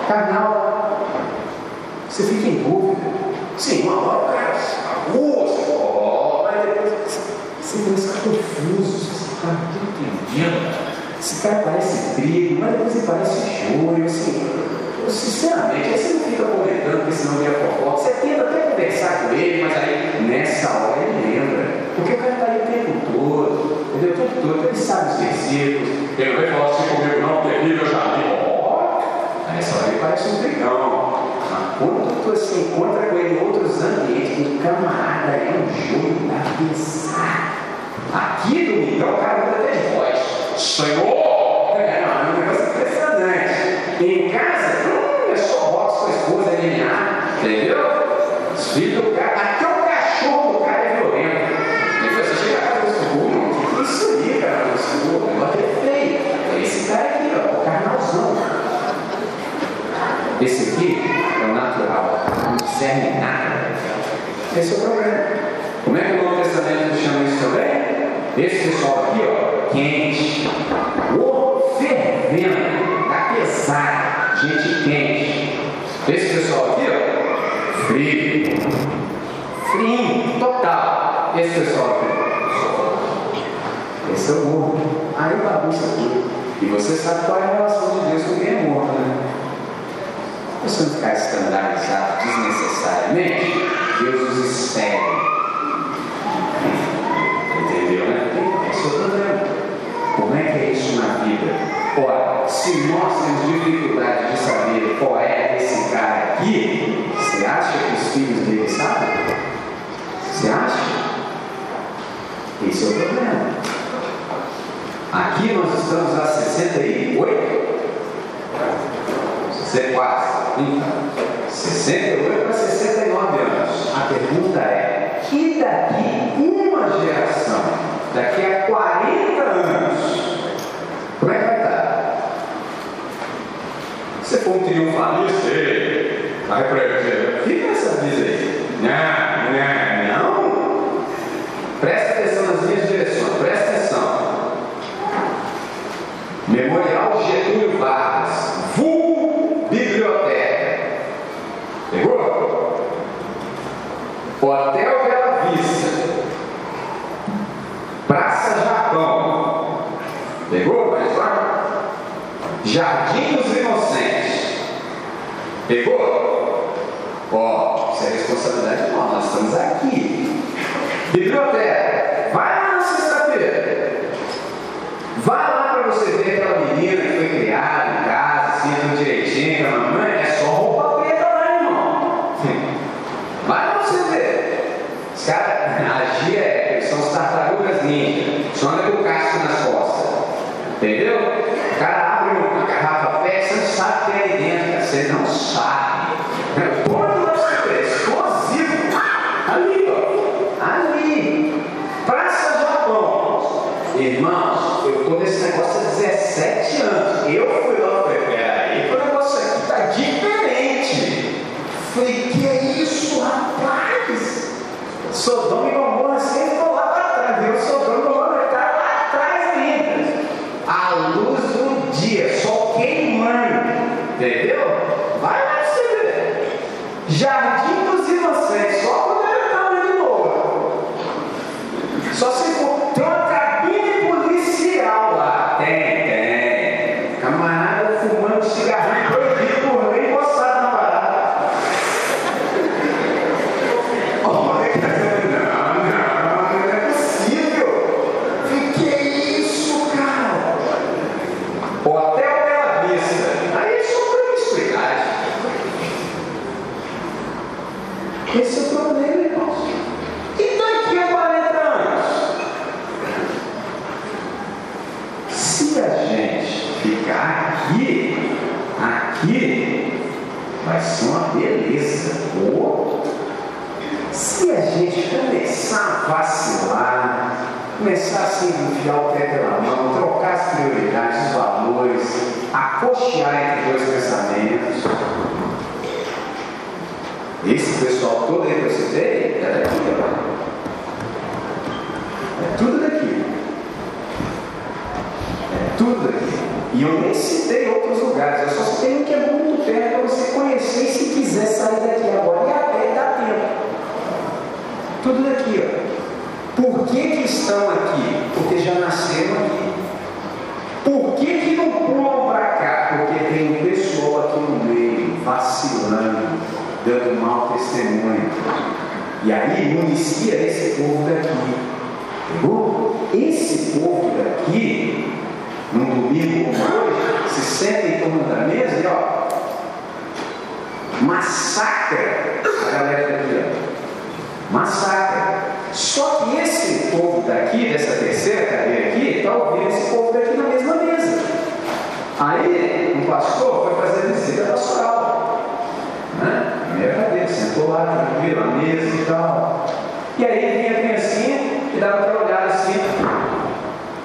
Carnal. Você fica em dúvida. Sim, uma hora, cara, gosto, ó, mas depois você começa ficar confuso. Esse cara não entendendo. Esse cara parece trigo, mas depois ele parece joio, assim. Sinceramente, aí você não fica comentando, porque senão vira fofoca. Você tenta até conversar com ele, mas aí nessa hora ele lembra. Porque o cara está aí o tempo todo, entendeu? O tempo todo, ele sabe os versículos. Ele vai falar assim comigo, não, terrível, já. Ó, nessa hora ele parece um brigão. Mas quando você encontra com ele em outros ambientes, o camarada é um jogo da pensar. Aqui do Miguel, o cara muda até de voz. Senhor! É, não, é um negócio impressionante. Em casa, hum, é só voto sua esposa, é linear, entendeu? Os filhos do cara, o negócio é feio. Esse cara aqui, ó, o carnalzão. Esse aqui é o natural, não serve nada. Esse é o problema. Como é que o Novo Testamento chama isso também? Esse pessoal aqui, ó, quente, o fervendo, tá pesado, gente quente. Esse pessoal aqui, ó, frio, frio, total. Esse pessoal aqui, esse é o morro. Aí bagunça tudo. E você sabe qual é a relação de Deus com quem é morto, né? Você não ficar escandalizado desnecessariamente, Deus os espera. Entendeu, né? Esse é o problema. Como é que é isso na vida? Ora, se nós temos dificuldade de saber qual é esse cara aqui, você acha que os filhos dele sabem? Você acha? Esse é o problema. Aqui nós estamos a 68? 64. Então, 68 para 69 anos. A pergunta é: e daqui uma geração, daqui a 40 anos, como é que vai estar? Você for um triunfalista, vai para fica nessa vida aí. Não,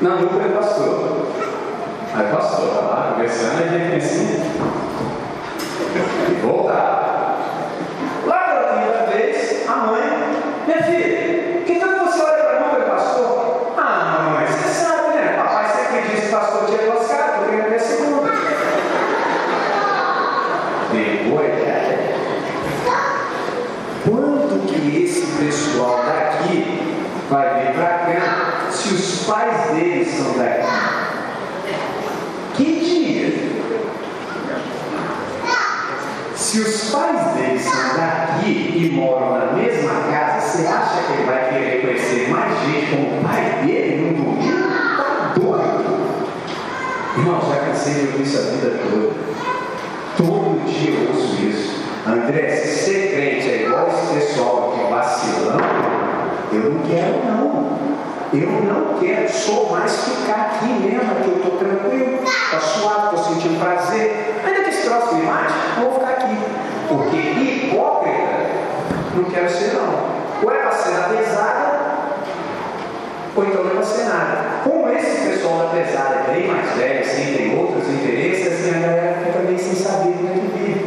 Não, Lucas é pastor. Aí pastor, tá lá conversando, é ele assim, gente como pai dele no domingo, tá doido. Irmãos, já cansei de ouvir assim isso a vida toda. Todo dia eu ouço isso. André, se ser crente é igual esse pessoal aqui vacilando, eu não quero não. Eu não quero só mais ficar aqui mesmo, que eu estou tranquilo, está suave, estou sentindo prazer. Ainda que esse troço me vou ficar aqui. Porque hipócrita não quero ser não. Ou é vacina pesada, ou então não fazia nada. Como esse pessoal empresário é bem mais velho, assim, tem outros interesses, assim, a galera fica meio sem saber do que é vive.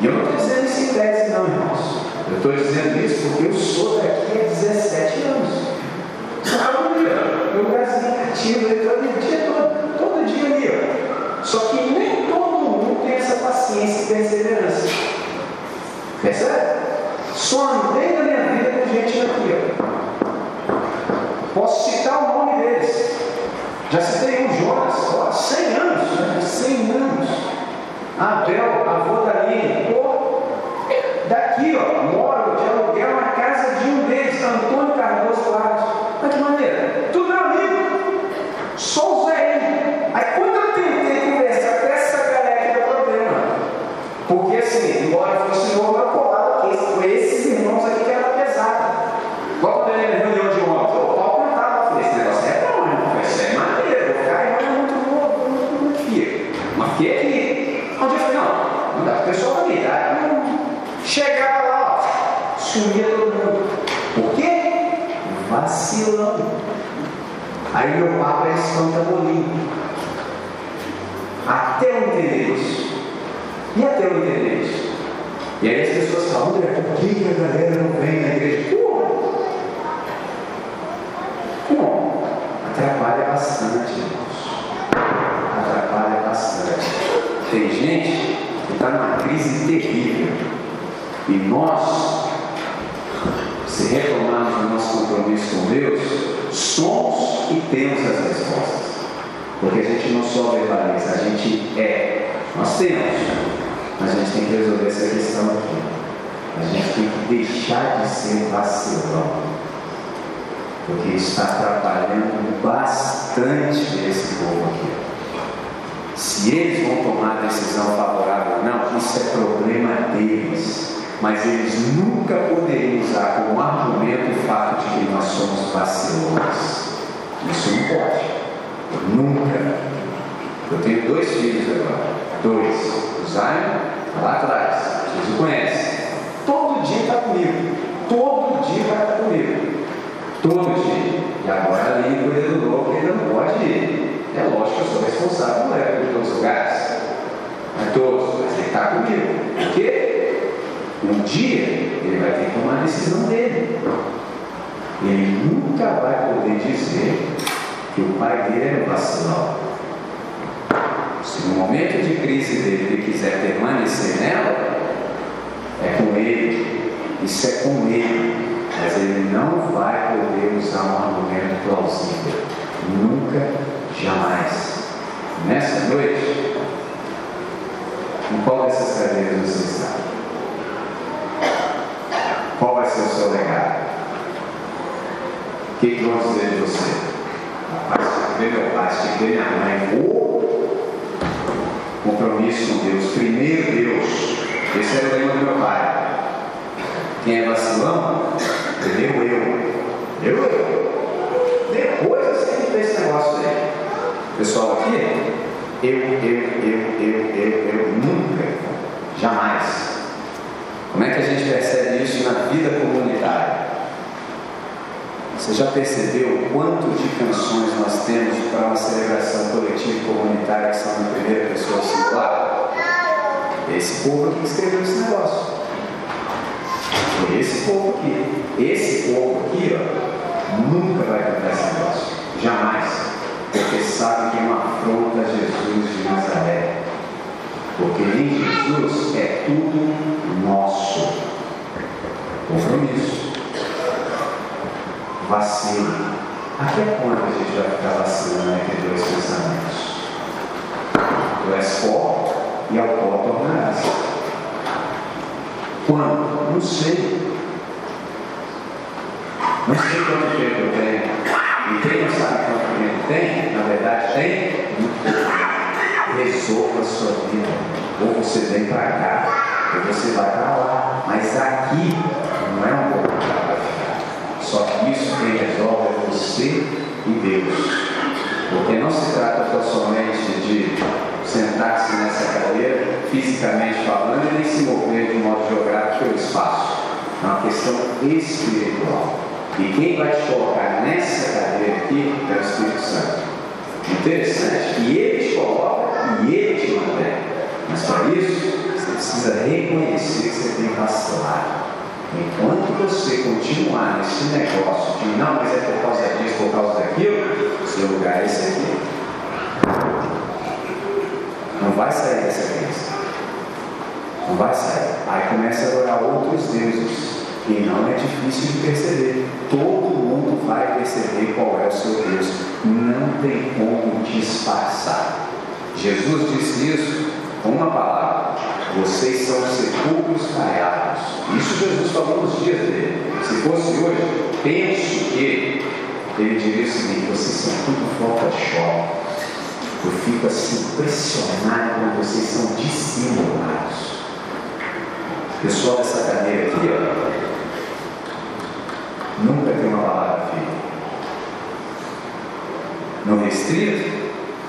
E eu não estou dizendo isso em tese, não, irmãos. Eu estou dizendo isso porque eu sou daqui há 17 anos. Sabe, meu lugarzinho ativo, o dia todo, todo dia ali. Só que nem todo mundo tem essa paciência e perseverança. Percebe? more Aí meu papo é espantamolim. Até eu entender isso. E até eu entender isso. E aí as pessoas falam, André, por que, a galera não vem na igreja? Pô! Bom, atrapalha bastante, irmãos. Atrapalha bastante. Tem gente que está numa crise terrível. E nós, se retomarmos o nosso compromisso com Deus, somos e temos as respostas. Porque a gente não só verbaliza, a gente é. Nós temos, mas a gente tem que resolver essa questão aqui. A gente tem que deixar de ser vacilão. Porque isso está atrapalhando bastante esse povo aqui. Se eles vão tomar decisão favorável ou não, isso é problema deles. Mas eles nunca poderiam usar como argumento o fato de que nós somos vacilões. Isso não pode. Nunca. Eu tenho dois filhos agora. Dois. O Zion, lá atrás. Vocês o conhecem. Todo dia está comigo. Todo dia vai estar comigo. Todo dia. E agora ali cuida do novo ainda não pode ir. É lógico que eu sou responsável ela em todos os lugares. Não é todos, mas ele está comigo. Por quê? Um dia ele vai ter que tomar a decisão dele. Ele nunca vai poder dizer que o pai dele era um vacilão. Se no momento de crise dele ele quiser permanecer nela, é com ele, isso é com ele, mas ele não vai poder usar um argumento plausível. Nunca, jamais. Nessa noite, em qual dessas cadeiras você está? Qual vai ser o seu legado? O que, que vão dizer de você? Rapaz, ver meu pai, ver minha mãe, oh, compromisso com Deus. Primeiro Deus. Esse era o lema do meu pai. Quem é vacilão? Primeiro eu. Eu, eu. Depois você tem que esse negócio aí. Pessoal aqui, eu, eu, eu, eu, eu, eu, nunca, jamais. Como é que a gente percebe isso na vida comunitária? Você já percebeu o quanto de canções nós temos para uma celebração coletiva e comunitária que são na primeira pessoa singular? Esse povo aqui escreveu esse negócio. Foi esse povo aqui. Esse povo aqui, ó, nunca vai cantar esse negócio. Jamais. Porque sabe que é uma afronta a Jesus de Nazaré. Porque em Jesus é tudo nosso. Compromisso vacilo. Até quando a gente vai ficar vacilando entre dois pensamentos? Tu és pó e ao pó tornarás. Quando? Não sei. Não sei quanto tempo eu tenho. E quem não sabe quanto tempo tem, na verdade tem resolva a sua vida. Ou você vem para cá, ou você vai para lá. Mas aqui não é um pouco só que isso quem resolve é você e Deus. Porque não se trata tão somente de sentar-se nessa cadeira, fisicamente falando, e nem se mover de modo geográfico pelo espaço. É uma questão espiritual. E quem vai te colocar nessa cadeira aqui é o Espírito Santo. Interessante que ele te coloca e ele te mantém. Mas para isso, você precisa reconhecer que você tem vacilado. Enquanto você continuar nesse negócio de não, mas é por causa disso, por causa daquilo, seu lugar é esse aqui. Não vai sair dessa crença. Não vai sair. Aí começa a adorar outros deuses. E não é difícil de perceber. Todo mundo vai perceber qual é o seu Deus. Não tem como disfarçar. Jesus disse isso com uma palavra. Vocês são sepulcros caiados. Isso Jesus falou nos dias dele. Se fosse hoje, penso que ele diria o seguinte: vocês são tudo falta de choque. Eu fico assim impressionado quando vocês são dissimulados. Pessoal dessa cadeira aqui, ó, nunca tem uma palavra firme. No restrito,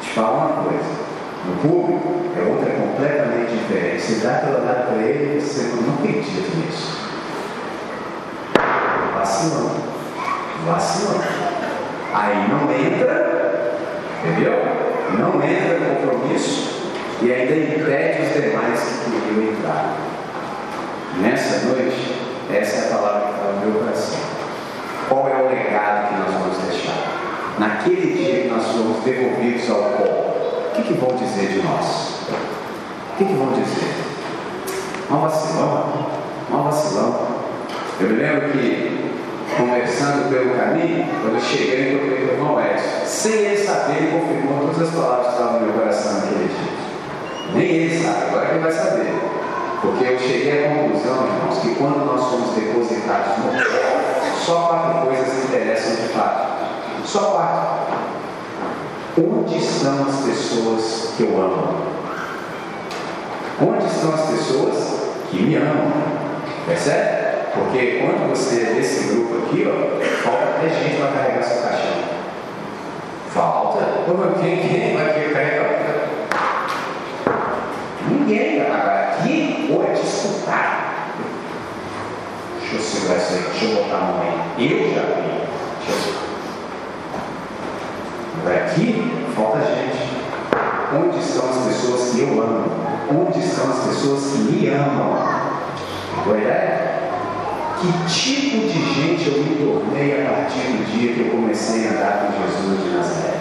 te falo uma coisa. No público é outra completamente diferente. Você dá aquela olhada para ele você não acredita nisso. vacilando. Vacilando. Aí não entra, entendeu? Não entra no compromisso e ainda impede os demais que queriam entrar. Nessa noite, essa é a palavra que está no meu coração. Qual é o legado que nós vamos deixar? Naquele dia que nós fomos devolvidos ao pó, o que, que vão dizer de nós? O que, que vão dizer? Uma vacilão, uma vacilão. Eu me lembro que, conversando pelo caminho, quando eu cheguei, eu encontrei com o irmão Edson. Sem ele saber, ele confirmou todas as palavras que estavam no meu coração naquele dia. Nem ele sabe, agora ele vai saber. Porque eu cheguei à conclusão, irmãos, que quando nós somos depositados no pó, só quatro coisas interessam de fato. Só quatro. Onde estão as pessoas que eu amo? Onde estão as pessoas que me amam? Percebe? Porque quando você é desse grupo aqui, ó, falta até gente para carregar seu caixão. Falta. Quem, quem vai querer carregar? Ninguém vai pagar. Aqui ou é disputar. Deixa eu segurar isso aí, deixa eu botar a mão aí. Eu já vi. Deixa eu Aqui falta gente. Onde estão as pessoas que eu amo? Onde estão as pessoas que me amam? Boa ideia? Que tipo de gente eu me tornei a partir do dia que eu comecei a andar com Jesus de Nazaré?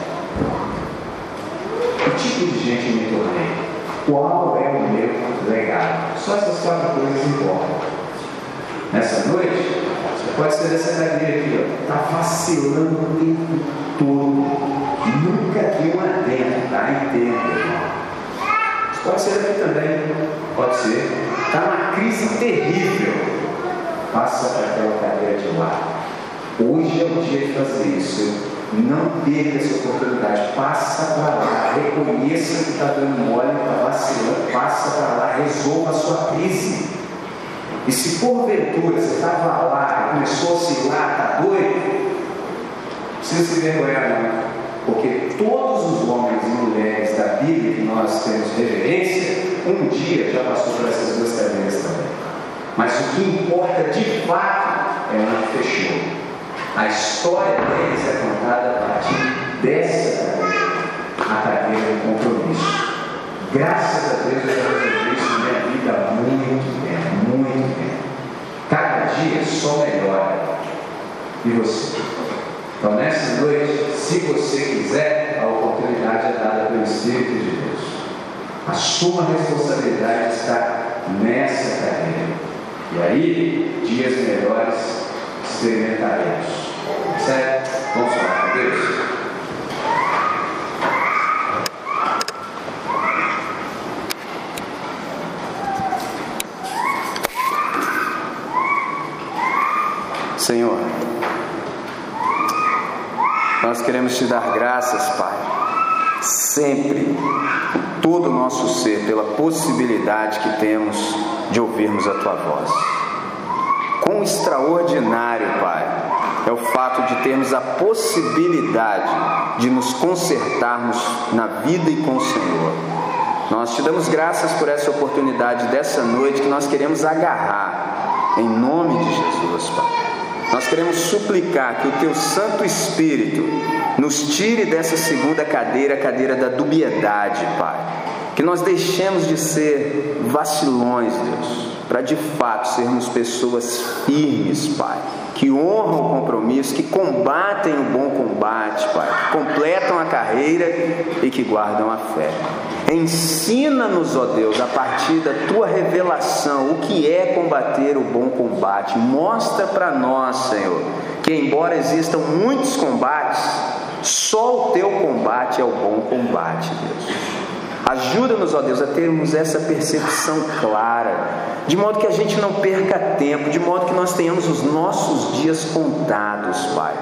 Que tipo de gente eu me tornei? Qual é o meu legado? Só essas quatro coisas importam. Nessa noite, você pode ser dessa cadeira aqui, está vacilando o tempo todo nunca deu uma dentro, tá? Entenda, Pode ser aqui também, pode ser. Está numa crise terrível. Passa para aquela cadeira de lá. Hoje é o dia de fazer isso. Não perca essa oportunidade. Passa para lá. Reconheça que está dando mole, está vacilando. Passa para lá. Resolva a sua crise. E se porventura você estava lá, começou a oscilar, está doido, não precisa se vergonhar não. Porque todos os homens e mulheres da Bíblia que nós temos reverência, um dia já passou por essas duas cadeiras também. Mas o que importa de fato é onde fechou. A história deles é contada a partir dessa cadeira, a cadeira do compromisso. Graças a Deus eu já resolvi isso minha vida muito bem, muito bem. Cada dia só melhora. E você? Então, nessa noite, se você quiser, a oportunidade é dada pelo Espírito de Deus. A sua responsabilidade está nessa cadeira. E aí, dias melhores experimentaremos. Certo? Vamos falar com Deus? Senhor, nós queremos te dar graças, Pai, sempre, todo o nosso ser, pela possibilidade que temos de ouvirmos a Tua voz. Quão extraordinário, Pai, é o fato de termos a possibilidade de nos consertarmos na vida e com o Senhor. Nós te damos graças por essa oportunidade dessa noite que nós queremos agarrar, em nome de Jesus, Pai. Nós queremos suplicar que o teu Santo Espírito nos tire dessa segunda cadeira, a cadeira da dubiedade, Pai. Que nós deixemos de ser vacilões, Deus, para de fato sermos pessoas firmes, Pai, que honram o compromisso, que combatem o bom combate, Pai, completam a carreira e que guardam a fé. Ensina-nos, ó Deus, a partir da tua revelação, o que é combater o bom combate. Mostra para nós, Senhor, que embora existam muitos combates, só o teu combate é o bom combate, Deus. Ajuda-nos, ó Deus, a termos essa percepção clara, de modo que a gente não perca tempo, de modo que nós tenhamos os nossos dias contados, Pai.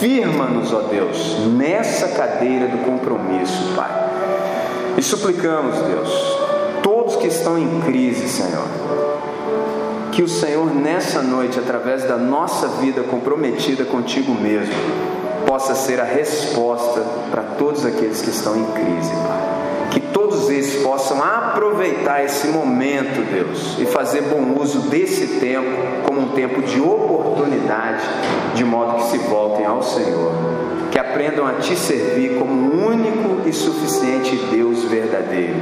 Firma-nos, ó Deus, nessa cadeira do compromisso, Pai e suplicamos, Deus, todos que estão em crise, Senhor, que o Senhor nessa noite, através da nossa vida comprometida contigo mesmo, possa ser a resposta para todos aqueles que estão em crise, Pai. Que todos vocês possam aproveitar esse momento, Deus, e fazer bom uso desse tempo como um tempo de oportunidade, de modo que se voltem ao Senhor. Que aprendam a te servir como um único e suficiente Deus verdadeiro.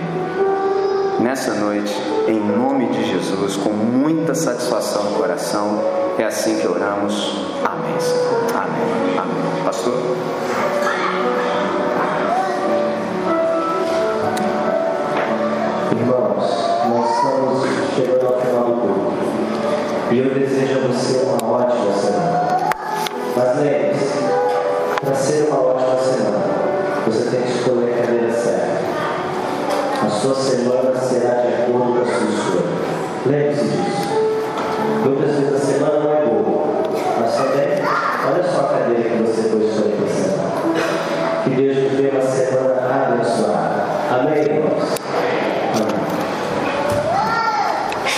Nessa noite, em nome de Jesus, com muita satisfação no coração, é assim que oramos. Amém. Amém. Amém. Pastor? E eu desejo a você uma ótima semana. Mas lembre-se, para ser uma ótima semana, você tem que escolher a cadeira certa. A sua semana será de acordo com a sua escolha. Lembre-se disso.